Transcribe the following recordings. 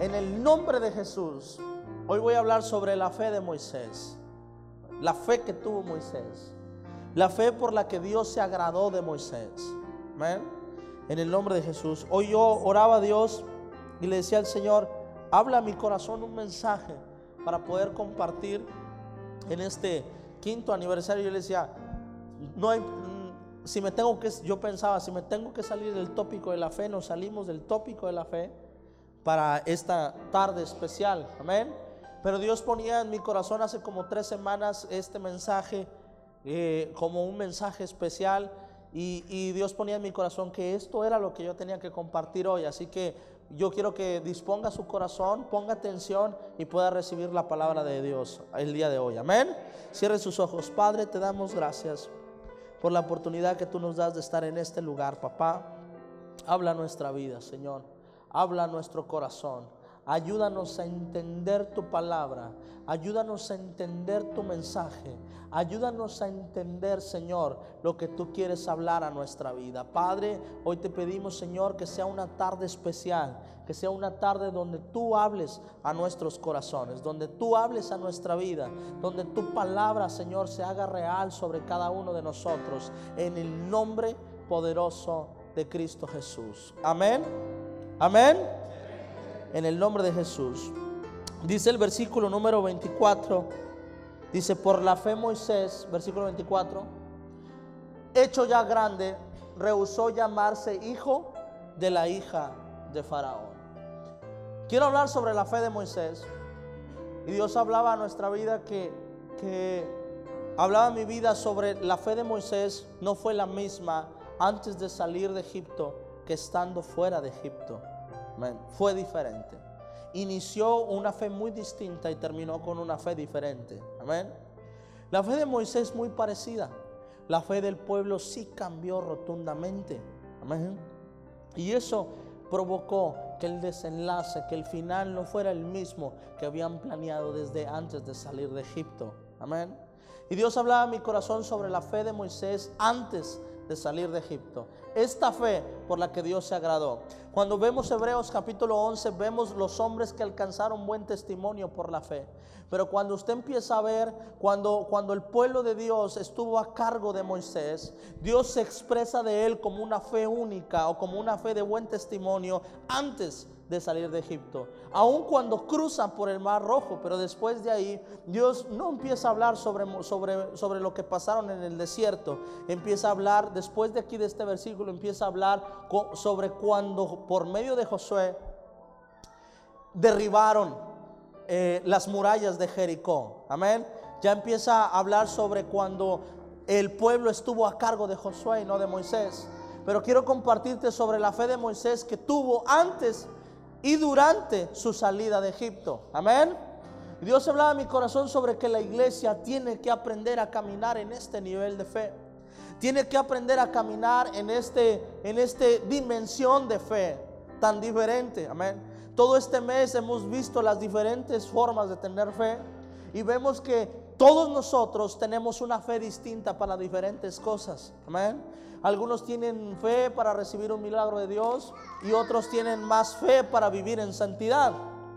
En el nombre de Jesús, hoy voy a hablar sobre la fe de Moisés. La fe que tuvo Moisés. La fe por la que Dios se agradó de Moisés. Amén. En el nombre de Jesús. Hoy yo oraba a Dios y le decía al Señor, habla a mi corazón un mensaje para poder compartir en este quinto aniversario. Yo le decía, no mm, si me tengo que, yo pensaba, si me tengo que salir del tópico de la fe, nos salimos del tópico de la fe para esta tarde especial. Amén. Pero Dios ponía en mi corazón hace como tres semanas este mensaje eh, como un mensaje especial y, y, Dios ponía en mi corazón que esto era lo que yo tenía que compartir hoy. Así que yo quiero que disponga su corazón, ponga atención y pueda recibir la palabra de Dios el día de hoy. Amén. Cierre sus ojos. Padre, te damos gracias por la oportunidad que tú nos das de estar en este lugar, papá. Habla nuestra vida, Señor habla a nuestro corazón. Ayúdanos a entender tu palabra. Ayúdanos a entender tu mensaje. Ayúdanos a entender, Señor, lo que tú quieres hablar a nuestra vida. Padre, hoy te pedimos, Señor, que sea una tarde especial, que sea una tarde donde tú hables a nuestros corazones, donde tú hables a nuestra vida, donde tu palabra, Señor, se haga real sobre cada uno de nosotros, en el nombre poderoso de Cristo Jesús. Amén. Amén. En el nombre de Jesús. Dice el versículo número 24. Dice, por la fe Moisés, versículo 24, hecho ya grande, rehusó llamarse hijo de la hija de Faraón. Quiero hablar sobre la fe de Moisés. Y Dios hablaba a nuestra vida que, que hablaba mi vida sobre la fe de Moisés no fue la misma antes de salir de Egipto que estando fuera de Egipto. Fue diferente. Inició una fe muy distinta y terminó con una fe diferente. Amén. La fe de Moisés es muy parecida. La fe del pueblo sí cambió rotundamente. Amén. Y eso provocó que el desenlace, que el final no fuera el mismo que habían planeado desde antes de salir de Egipto. Amén. Y Dios hablaba a mi corazón sobre la fe de Moisés antes de salir de Egipto. Esta fe por la que Dios se agradó. Cuando vemos Hebreos capítulo 11, vemos los hombres que alcanzaron buen testimonio por la fe. Pero cuando usted empieza a ver, cuando, cuando el pueblo de Dios estuvo a cargo de Moisés, Dios se expresa de él como una fe única o como una fe de buen testimonio antes de salir de Egipto. Aun cuando cruzan por el Mar Rojo, pero después de ahí Dios no empieza a hablar sobre, sobre, sobre lo que pasaron en el desierto. Empieza a hablar, después de aquí de este versículo, empieza a hablar sobre cuando por medio de Josué derribaron eh, las murallas de Jericó. Amén. Ya empieza a hablar sobre cuando el pueblo estuvo a cargo de Josué y no de Moisés. Pero quiero compartirte sobre la fe de Moisés que tuvo antes y durante su salida de Egipto. Amén. Dios hablaba a mi corazón sobre que la iglesia tiene que aprender a caminar en este nivel de fe. Tiene que aprender a caminar en este en este dimensión de fe tan diferente. Amén. Todo este mes hemos visto las diferentes formas de tener fe y vemos que todos nosotros tenemos una fe distinta para diferentes cosas. Amén. Algunos tienen fe para recibir un milagro de Dios y otros tienen más fe para vivir en santidad.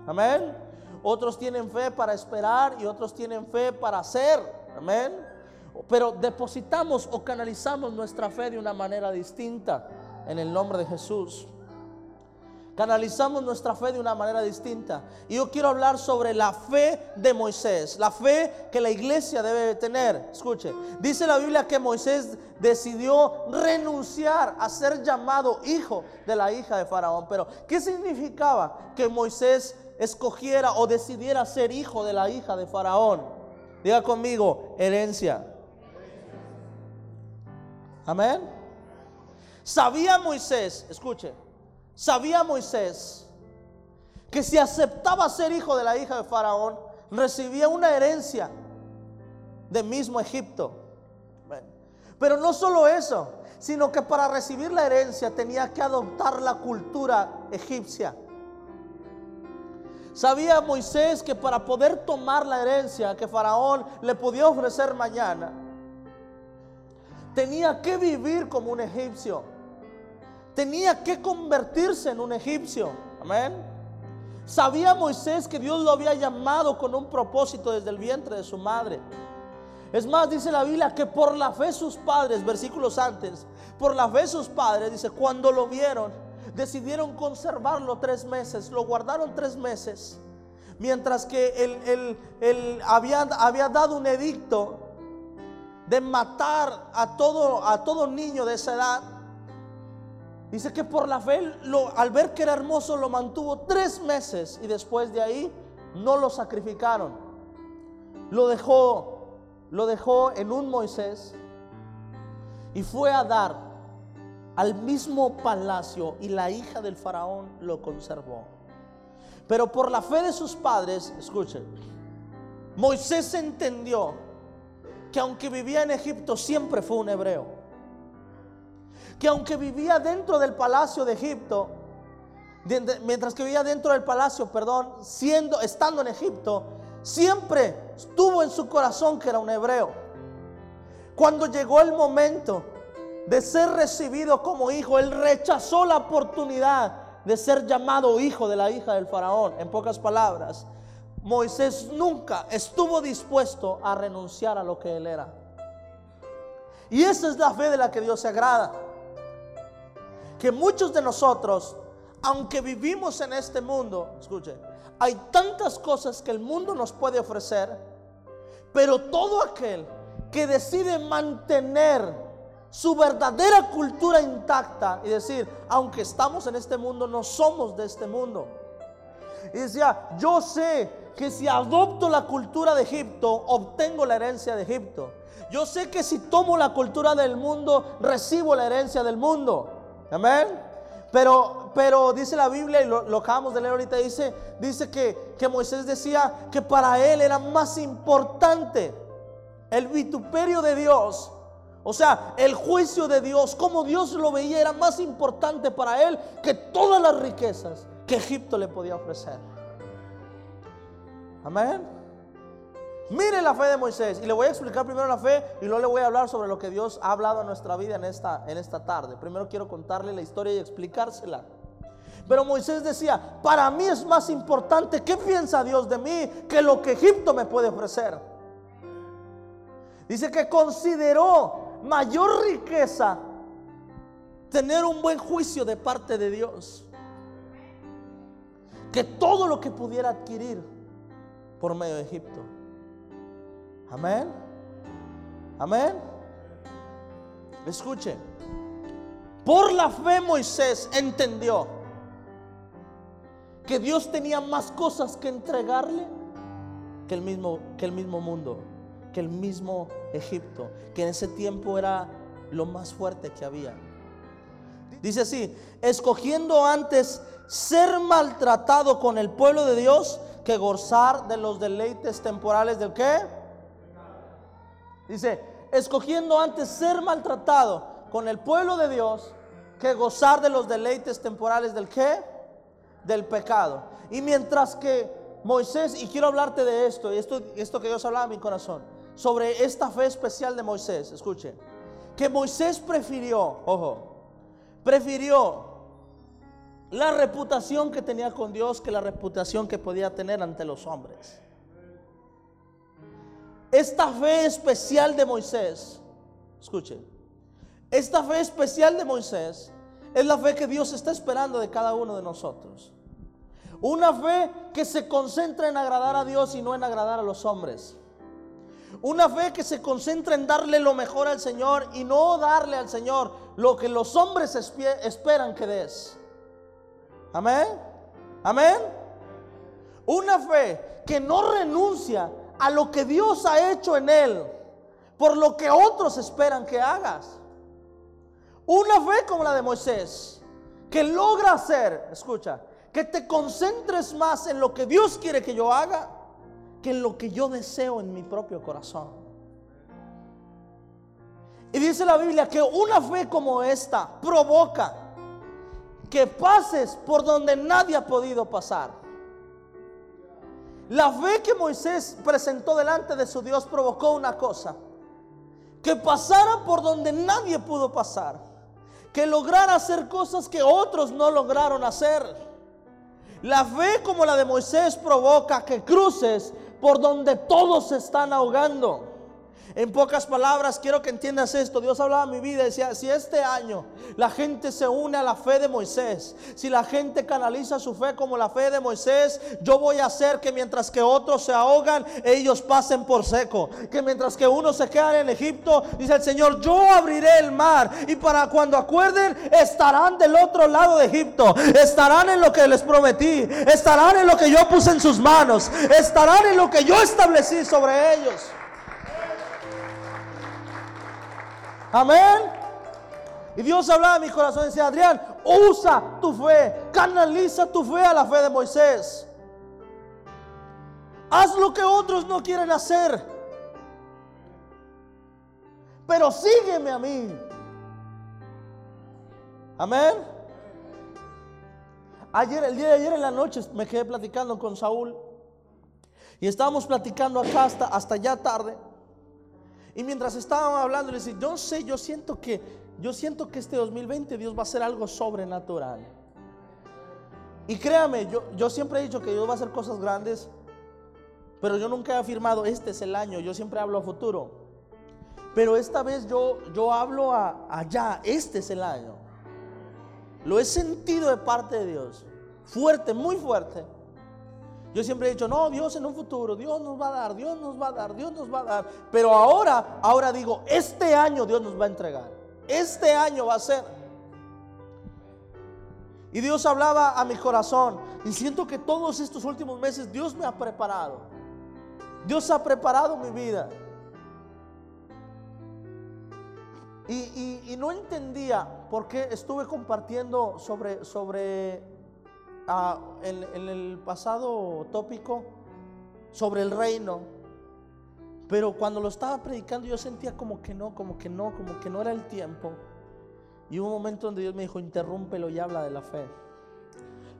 Amén. Otros tienen fe para esperar y otros tienen fe para hacer. Amén. Pero depositamos o canalizamos nuestra fe de una manera distinta en el nombre de Jesús. Canalizamos nuestra fe de una manera distinta. Y yo quiero hablar sobre la fe de Moisés, la fe que la iglesia debe tener. Escuche, dice la Biblia que Moisés decidió renunciar a ser llamado hijo de la hija de Faraón. Pero, ¿qué significaba que Moisés escogiera o decidiera ser hijo de la hija de Faraón? Diga conmigo, herencia. Amén. Sabía Moisés, escuche, Sabía Moisés que si aceptaba ser hijo de la hija de Faraón, recibía una herencia de mismo Egipto. Pero no solo eso, sino que para recibir la herencia tenía que adoptar la cultura egipcia. Sabía Moisés que para poder tomar la herencia que Faraón le podía ofrecer mañana, tenía que vivir como un egipcio tenía que convertirse en un egipcio. Amén. Sabía Moisés que Dios lo había llamado con un propósito desde el vientre de su madre. Es más, dice la Biblia que por la fe sus padres, versículos antes, por la fe sus padres, dice, cuando lo vieron, decidieron conservarlo tres meses, lo guardaron tres meses, mientras que él, había, había dado un edicto de matar a todo, a todo niño de esa edad. Dice que por la fe, al ver que era hermoso, lo mantuvo tres meses y después de ahí no lo sacrificaron. Lo dejó, lo dejó en un Moisés y fue a dar al mismo palacio y la hija del faraón lo conservó. Pero por la fe de sus padres, escuchen, Moisés entendió que aunque vivía en Egipto siempre fue un hebreo. Que aunque vivía dentro del palacio de Egipto, mientras que vivía dentro del palacio, perdón, siendo estando en Egipto, siempre estuvo en su corazón que era un hebreo. Cuando llegó el momento de ser recibido como hijo, él rechazó la oportunidad de ser llamado hijo de la hija del faraón. En pocas palabras, Moisés nunca estuvo dispuesto a renunciar a lo que él era. Y esa es la fe de la que Dios se agrada. Que muchos de nosotros, aunque vivimos en este mundo, escuche, hay tantas cosas que el mundo nos puede ofrecer, pero todo aquel que decide mantener su verdadera cultura intacta y decir, aunque estamos en este mundo, no somos de este mundo. Y decía, yo sé que si adopto la cultura de Egipto, obtengo la herencia de Egipto. Yo sé que si tomo la cultura del mundo, recibo la herencia del mundo. Amén. Pero, pero dice la Biblia, y lo, acabamos de leer ahorita, dice, dice que, que Moisés decía que para él era más importante el vituperio de Dios o sea, el juicio de Dios, como Dios lo veía, era más importante para él que todas las riquezas que Egipto le podía ofrecer. Amén. Mire la fe de Moisés. Y le voy a explicar primero la fe y luego le voy a hablar sobre lo que Dios ha hablado a nuestra vida en esta, en esta tarde. Primero quiero contarle la historia y explicársela. Pero Moisés decía, para mí es más importante qué piensa Dios de mí que lo que Egipto me puede ofrecer. Dice que consideró mayor riqueza tener un buen juicio de parte de Dios que todo lo que pudiera adquirir por medio de Egipto. Amén. Amén. Escuche. Por la fe Moisés entendió que Dios tenía más cosas que entregarle que el mismo, que el mismo mundo, que el mismo Egipto, que en ese tiempo era lo más fuerte que había. Dice así, escogiendo antes ser maltratado con el pueblo de Dios que gozar de los deleites temporales del qué? Dice, escogiendo antes ser maltratado con el pueblo de Dios que gozar de los deleites temporales del qué? Del pecado. Y mientras que Moisés, y quiero hablarte de esto, y esto, esto que Dios hablaba en mi corazón, sobre esta fe especial de Moisés, escuche, que Moisés prefirió, ojo, prefirió la reputación que tenía con Dios que la reputación que podía tener ante los hombres. Esta fe especial de Moisés, escuchen, esta fe especial de Moisés es la fe que Dios está esperando de cada uno de nosotros. Una fe que se concentra en agradar a Dios y no en agradar a los hombres. Una fe que se concentra en darle lo mejor al Señor y no darle al Señor lo que los hombres esperan que des. Amén. Amén. Una fe que no renuncia a lo que Dios ha hecho en él por lo que otros esperan que hagas. Una fe como la de Moisés, que logra hacer, escucha, que te concentres más en lo que Dios quiere que yo haga que en lo que yo deseo en mi propio corazón. Y dice la Biblia que una fe como esta provoca que pases por donde nadie ha podido pasar. La fe que Moisés presentó delante de su Dios provocó una cosa, que pasara por donde nadie pudo pasar, que lograra hacer cosas que otros no lograron hacer. La fe como la de Moisés provoca que cruces por donde todos se están ahogando. En pocas palabras, quiero que entiendas esto. Dios hablaba mi vida y decía, si este año la gente se une a la fe de Moisés, si la gente canaliza su fe como la fe de Moisés, yo voy a hacer que mientras que otros se ahogan, ellos pasen por seco. Que mientras que unos se quedan en Egipto, dice el Señor, yo abriré el mar. Y para cuando acuerden, estarán del otro lado de Egipto. Estarán en lo que les prometí. Estarán en lo que yo puse en sus manos. Estarán en lo que yo establecí sobre ellos. Amén. Y Dios hablaba en mi corazón y decía, Adrián, usa tu fe, canaliza tu fe a la fe de Moisés. Haz lo que otros no quieren hacer. Pero sígueme a mí. Amén. Ayer, el día de ayer en la noche me quedé platicando con Saúl. Y estábamos platicando acá hasta ya tarde. Y mientras estábamos hablando, le decía, yo sé, yo siento que, yo siento que este 2020 Dios va a hacer algo sobrenatural. Y créame, yo, yo siempre he dicho que Dios va a hacer cosas grandes, pero yo nunca he afirmado, este es el año, yo siempre hablo a futuro. Pero esta vez yo, yo hablo a, allá, este es el año. Lo he sentido de parte de Dios, fuerte, muy fuerte. Yo siempre he dicho, no, Dios en un futuro, Dios nos va a dar, Dios nos va a dar, Dios nos va a dar. Pero ahora, ahora digo, este año Dios nos va a entregar. Este año va a ser. Y Dios hablaba a mi corazón. Y siento que todos estos últimos meses Dios me ha preparado. Dios ha preparado mi vida. Y, no entendía por qué estuve compartiendo sobre, sobre en, el pasado tópico sobre el reino. Pero cuando lo estaba predicando yo sentía como que no, como que no, como que no era el tiempo. Y hubo un momento donde Dios me dijo, interrúmpelo y habla de la fe.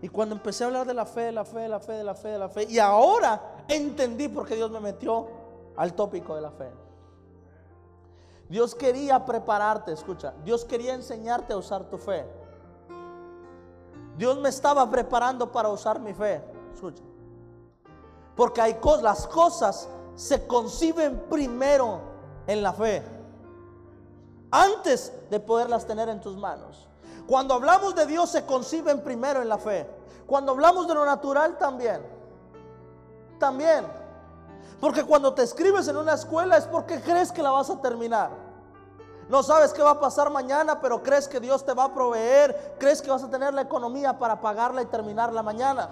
Y cuando empecé a hablar de la fe, de la fe, de la fe, de la fe, de la fe, y ahora entendí por qué Dios me metió al tópico de la fe. Dios quería prepararte, escucha, Dios quería enseñarte a usar tu fe. Dios me estaba preparando para usar mi fe. Escucha. Porque hay cosas, las cosas se conciben primero en la fe. Antes de poderlas tener en tus manos. Cuando hablamos de Dios se conciben primero en la fe. Cuando hablamos de lo natural también. También. Porque cuando te escribes en una escuela es porque crees que la vas a terminar. No sabes qué va a pasar mañana, pero crees que Dios te va a proveer. Crees que vas a tener la economía para pagarla y terminarla mañana.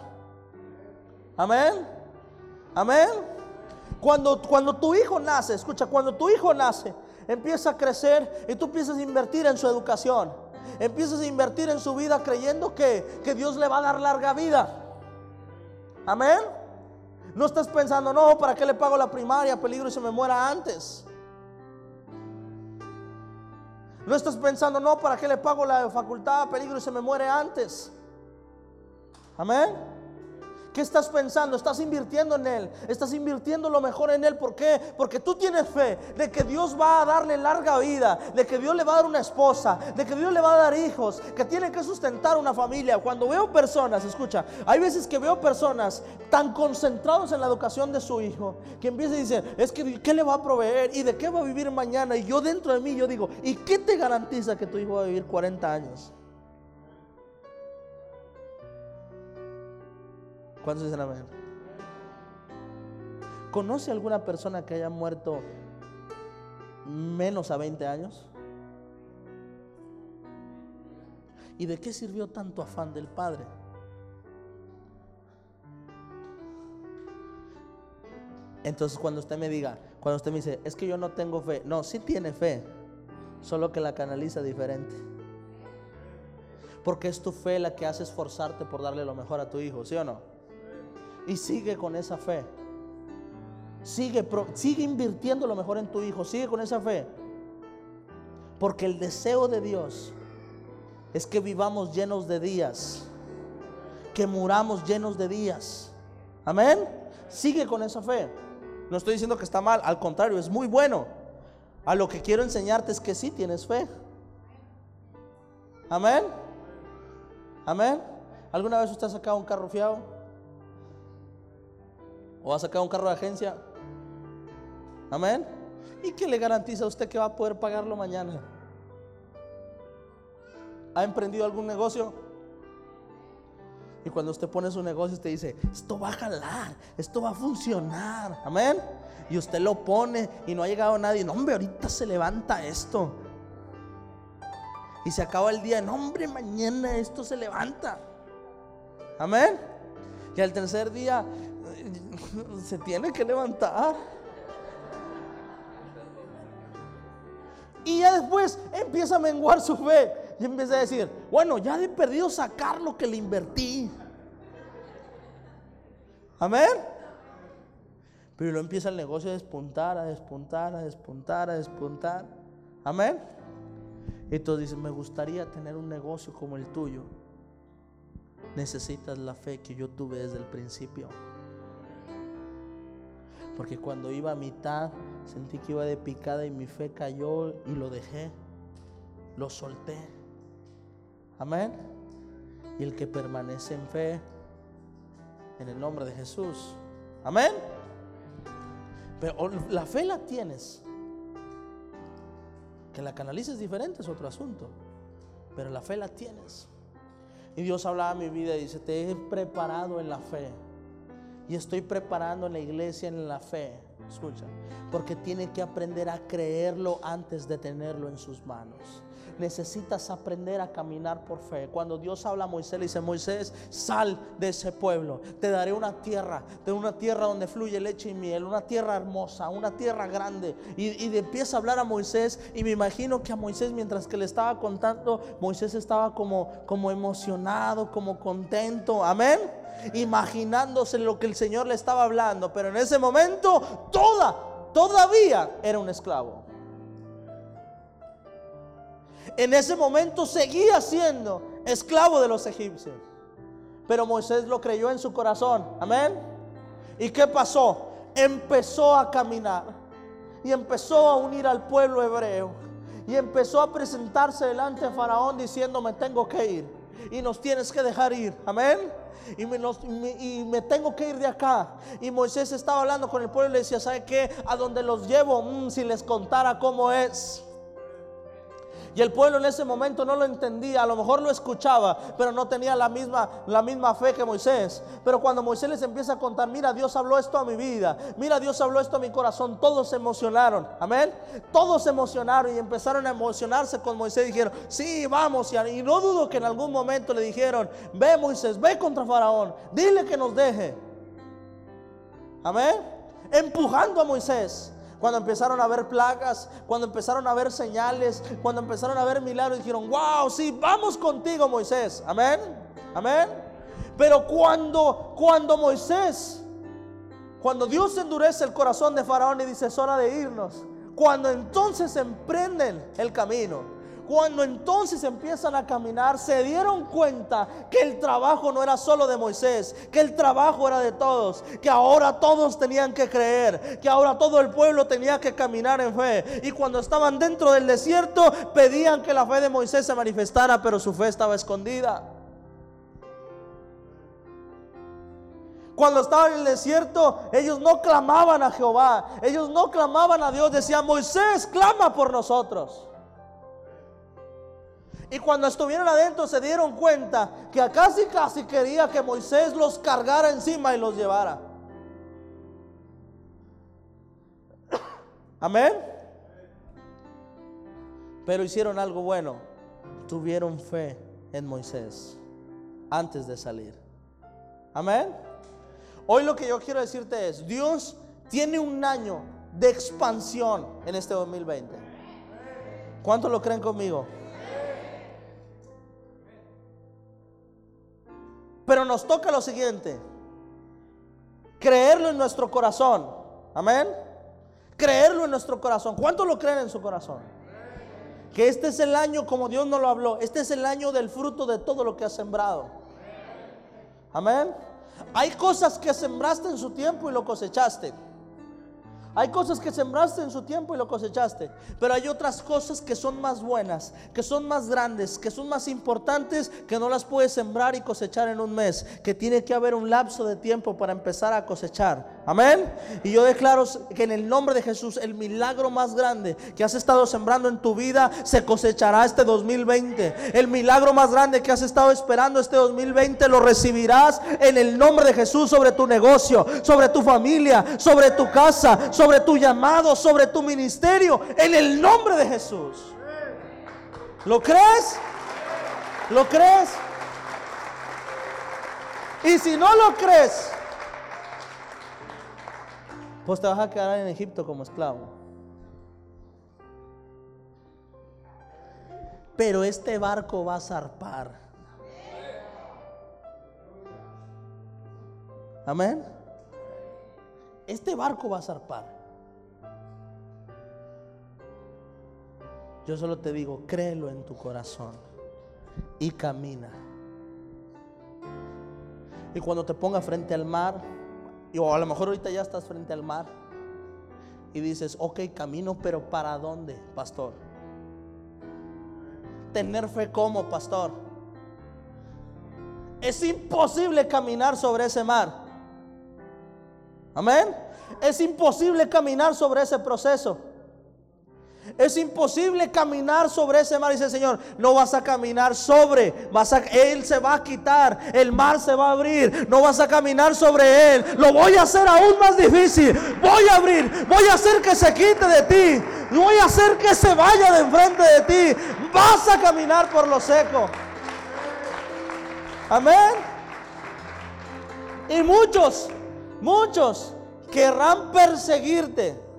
Amén. Amén. Cuando, cuando tu hijo nace, escucha, cuando tu hijo nace, empieza a crecer y tú empiezas a invertir en su educación. Empiezas a invertir en su vida creyendo que, que Dios le va a dar larga vida. Amén. No estás pensando, no, ¿para qué le pago la primaria? Peligro y se me muera antes. No estás pensando, no, ¿para qué le pago la facultad a peligro y se me muere antes? Amén. ¿Qué estás pensando? Estás invirtiendo en Él. Estás invirtiendo lo mejor en Él. ¿Por qué? Porque tú tienes fe de que Dios va a darle larga vida, de que Dios le va a dar una esposa, de que Dios le va a dar hijos, que tiene que sustentar una familia. Cuando veo personas, escucha, hay veces que veo personas tan concentrados en la educación de su hijo que empiezan a decir, es que ¿qué le va a proveer? ¿Y de qué va a vivir mañana? Y yo dentro de mí, yo digo, ¿y qué te garantiza que tu hijo va a vivir 40 años? ¿Cuántos dicen amén? ¿Conoce alguna persona que haya muerto menos a 20 años? ¿Y de qué sirvió tanto afán del Padre? Entonces cuando usted me diga, cuando usted me dice, es que yo no tengo fe, no, sí tiene fe, solo que la canaliza diferente. Porque es tu fe la que hace esforzarte por darle lo mejor a tu hijo, ¿sí o no? Y sigue con esa fe. Sigue, sigue invirtiendo lo mejor en tu hijo, sigue con esa fe. Porque el deseo de Dios es que vivamos llenos de días, que muramos llenos de días. Amén. Sigue con esa fe. No estoy diciendo que está mal, al contrario, es muy bueno. A lo que quiero enseñarte es que sí tienes fe. Amén. Amén. ¿Alguna vez usted ha sacado un carro fiado? ¿O ha sacado un carro de agencia? Amén. ¿Y qué le garantiza a usted que va a poder pagarlo mañana? ¿Ha emprendido algún negocio? Y cuando usted pone su negocio, usted dice, esto va a jalar, esto va a funcionar. Amén. Y usted lo pone y no ha llegado nadie. No, hombre, ahorita se levanta esto. Y se acaba el día. No, hombre, mañana esto se levanta. Amén. Y al tercer día se tiene que levantar. Y ya después empieza a menguar su fe. Y empieza a decir, bueno, ya he perdido sacar lo que le invertí. Amén. Pero lo empieza el negocio a despuntar, a despuntar, a despuntar, a despuntar. Amén. Entonces dice, me gustaría tener un negocio como el tuyo. Necesitas la fe que yo tuve desde el principio. Porque cuando iba a mitad, sentí que iba de picada y mi fe cayó y lo dejé. Lo solté. Amén. Y el que permanece en fe, en el nombre de Jesús. Amén. Pero la fe la tienes. Que la canalices diferente es otro asunto. Pero la fe la tienes. Y Dios hablaba a mi vida y dice, te he preparado en la fe. Y estoy preparando la iglesia en la fe. Escucha. Porque tiene que aprender a creerlo antes de tenerlo en sus manos necesitas aprender a caminar por fe. Cuando Dios habla a Moisés, le dice, Moisés, sal de ese pueblo, te daré una tierra, de una tierra donde fluye leche y miel, una tierra hermosa, una tierra grande. Y, y empieza a hablar a Moisés y me imagino que a Moisés mientras que le estaba contando, Moisés estaba como, como emocionado, como contento. Amén imaginándose lo que el Señor le estaba hablando, pero en ese momento toda, todavía era un esclavo en ese momento seguía siendo esclavo de los egipcios. Pero Moisés lo creyó en su corazón. Amén. ¿Y qué pasó? Empezó a caminar y empezó a unir al pueblo hebreo y empezó a presentarse delante de Faraón diciendo, me tengo que ir y nos tienes que dejar ir. Amén. Y me, y me, tengo que ir de acá. Y Moisés estaba hablando con el pueblo y le decía, ¿sabe qué? A donde los llevo, mm, si les contara cómo es. Y el pueblo en ese momento no lo entendía, a lo mejor lo escuchaba, pero no tenía la misma, la misma fe que Moisés. Pero cuando Moisés les empieza a contar, mira, Dios habló esto a mi vida, mira, Dios habló esto a mi corazón, todos se emocionaron, amén. Todos se emocionaron y empezaron a emocionarse con Moisés. Dijeron, sí, vamos. Y no dudo que en algún momento le dijeron, ve Moisés, ve contra Faraón, dile que nos deje. Amén. Empujando a Moisés. Cuando empezaron a ver plagas, cuando empezaron a ver señales, cuando empezaron a ver milagros, dijeron, wow, sí, vamos contigo Moisés. Amén. Amén. Pero cuando, cuando Moisés, cuando Dios endurece el corazón de Faraón y dice, es hora de irnos, cuando entonces emprenden el camino, cuando entonces empiezan a caminar, se dieron cuenta que el trabajo no era solo de Moisés, que el trabajo era de todos, que ahora todos tenían que creer, que ahora todo el pueblo tenía que caminar en fe. Y cuando estaban dentro del desierto, pedían que la fe de Moisés se manifestara, pero su fe estaba escondida. Cuando estaban en el desierto, ellos no clamaban a Jehová, ellos no clamaban a Dios, decían, Moisés, clama por nosotros. Y cuando estuvieron adentro se dieron cuenta que casi casi quería que Moisés los cargara encima y los llevara. Amén. Pero hicieron algo bueno. Tuvieron fe en Moisés antes de salir. Amén. Hoy lo que yo quiero decirte es, Dios tiene un año de expansión en este 2020. ¿Cuántos lo creen conmigo? Nos toca lo siguiente, creerlo en nuestro corazón. Amén. Creerlo en nuestro corazón. ¿Cuántos lo creen en su corazón? Que este es el año como Dios nos lo habló. Este es el año del fruto de todo lo que has sembrado. Amén. Hay cosas que sembraste en su tiempo y lo cosechaste. Hay cosas que sembraste en su tiempo y lo cosechaste, pero hay otras cosas que son más buenas, que son más grandes, que son más importantes, que no las puedes sembrar y cosechar en un mes, que tiene que haber un lapso de tiempo para empezar a cosechar. Amén. Y yo declaro que en el nombre de Jesús el milagro más grande que has estado sembrando en tu vida se cosechará este 2020. El milagro más grande que has estado esperando este 2020 lo recibirás en el nombre de Jesús sobre tu negocio, sobre tu familia, sobre tu casa, tu llamado, sobre tu ministerio, en el nombre de Jesús. ¿Lo crees? ¿Lo crees? Y si no lo crees, pues te vas a quedar en Egipto como esclavo. Pero este barco va a zarpar. Amén. Este barco va a zarpar. Yo solo te digo, créelo en tu corazón y camina. Y cuando te ponga frente al mar, o a lo mejor ahorita ya estás frente al mar y dices, ok, camino, pero ¿para dónde, pastor? Tener fe como, pastor. Es imposible caminar sobre ese mar. Amén. Es imposible caminar sobre ese proceso. Es imposible caminar sobre ese mar. Dice el Señor, no vas a caminar sobre, vas a, Él se va a quitar, el mar se va a abrir, no vas a caminar sobre Él. Lo voy a hacer aún más difícil. Voy a abrir, voy a hacer que se quite de ti. Voy a hacer que se vaya de enfrente de ti. Vas a caminar por lo seco. Amén. Y muchos, muchos querrán perseguirte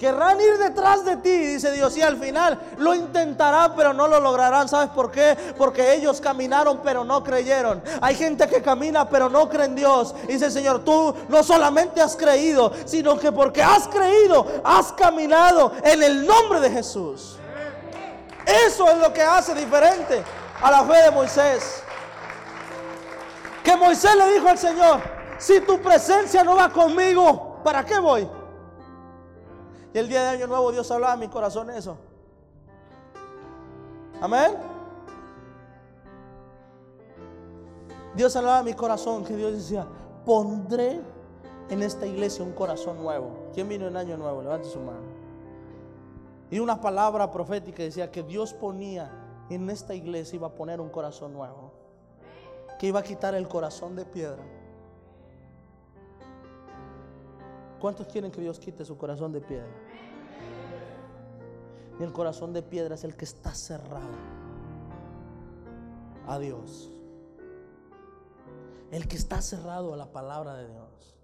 Querrán ir detrás de ti, dice Dios, y al final lo intentarán, pero no lo lograrán. ¿Sabes por qué? Porque ellos caminaron, pero no creyeron. Hay gente que camina, pero no cree en Dios. Dice el Señor, tú no solamente has creído, sino que porque has creído, has caminado en el nombre de Jesús. Eso es lo que hace diferente a la fe de Moisés. Que Moisés le dijo al Señor, si tu presencia no va conmigo, ¿para qué voy? Y el día de Año Nuevo Dios hablaba a mi corazón eso. Amén. Dios hablaba a mi corazón que Dios decía, pondré en esta iglesia un corazón nuevo. ¿Quién vino en Año Nuevo? Levante su mano. Y una palabra profética decía que Dios ponía en esta iglesia, iba a poner un corazón nuevo. Que iba a quitar el corazón de piedra ¿Cuántos quieren que Dios quite su corazón de piedra? Y el corazón de piedra es el que está cerrado a Dios. El que está cerrado a la palabra de Dios.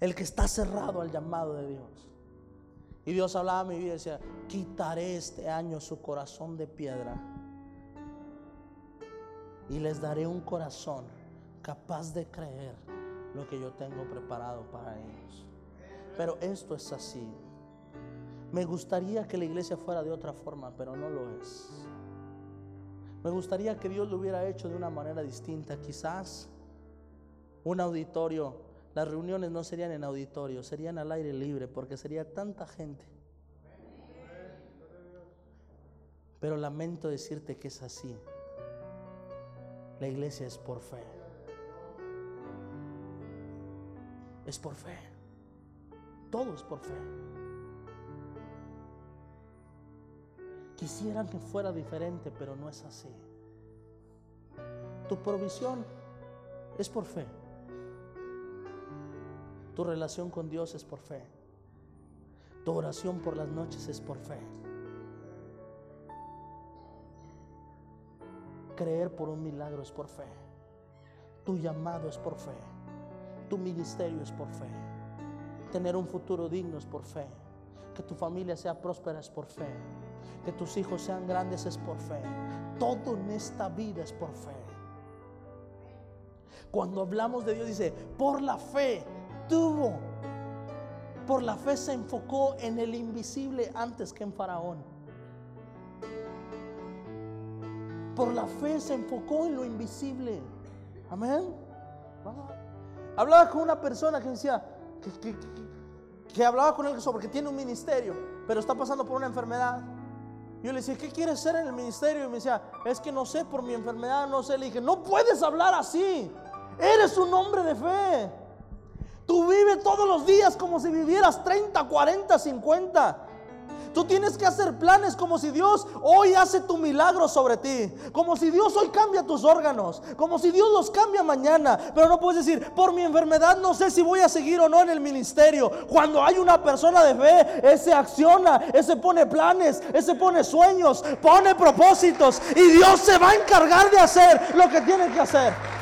El que está cerrado al llamado de Dios. Y Dios hablaba a mi vida y decía, quitaré este año su corazón de piedra. Y les daré un corazón capaz de creer lo que yo tengo preparado para ellos. Pero esto es así. Me gustaría que la iglesia fuera de otra forma, pero no lo es. Me gustaría que Dios lo hubiera hecho de una manera distinta. Quizás un auditorio, las reuniones no serían en auditorio, serían al aire libre, porque sería tanta gente. Pero lamento decirte que es así. La iglesia es por fe. Es por fe. Todo es por fe. Quisieran que fuera diferente, pero no es así. Tu provisión es por fe. Tu relación con Dios es por fe. Tu oración por las noches es por fe. Creer por un milagro es por fe. Tu llamado es por fe. Tu ministerio es por fe. Tener un futuro digno es por fe. Que tu familia sea próspera es por fe. Que tus hijos sean grandes es por fe. Todo en esta vida es por fe. Cuando hablamos de Dios dice, por la fe tuvo. Por la fe se enfocó en el invisible antes que en Faraón. Por la fe se enfocó en lo invisible. Amén. Hablaba con una persona que decía, que hablaba con él sobre que tiene un ministerio, pero está pasando por una enfermedad. Yo le decía, ¿qué quieres ser en el ministerio? Y me decía, es que no sé, por mi enfermedad, no sé. Le dije, no puedes hablar así. Eres un hombre de fe. Tú vives todos los días como si vivieras 30, 40, 50. Tú tienes que hacer planes como si Dios hoy hace tu milagro sobre ti. Como si Dios hoy cambia tus órganos. Como si Dios los cambia mañana. Pero no puedes decir, por mi enfermedad no sé si voy a seguir o no en el ministerio. Cuando hay una persona de fe, ese acciona, ese pone planes, ese pone sueños, pone propósitos. Y Dios se va a encargar de hacer lo que tiene que hacer.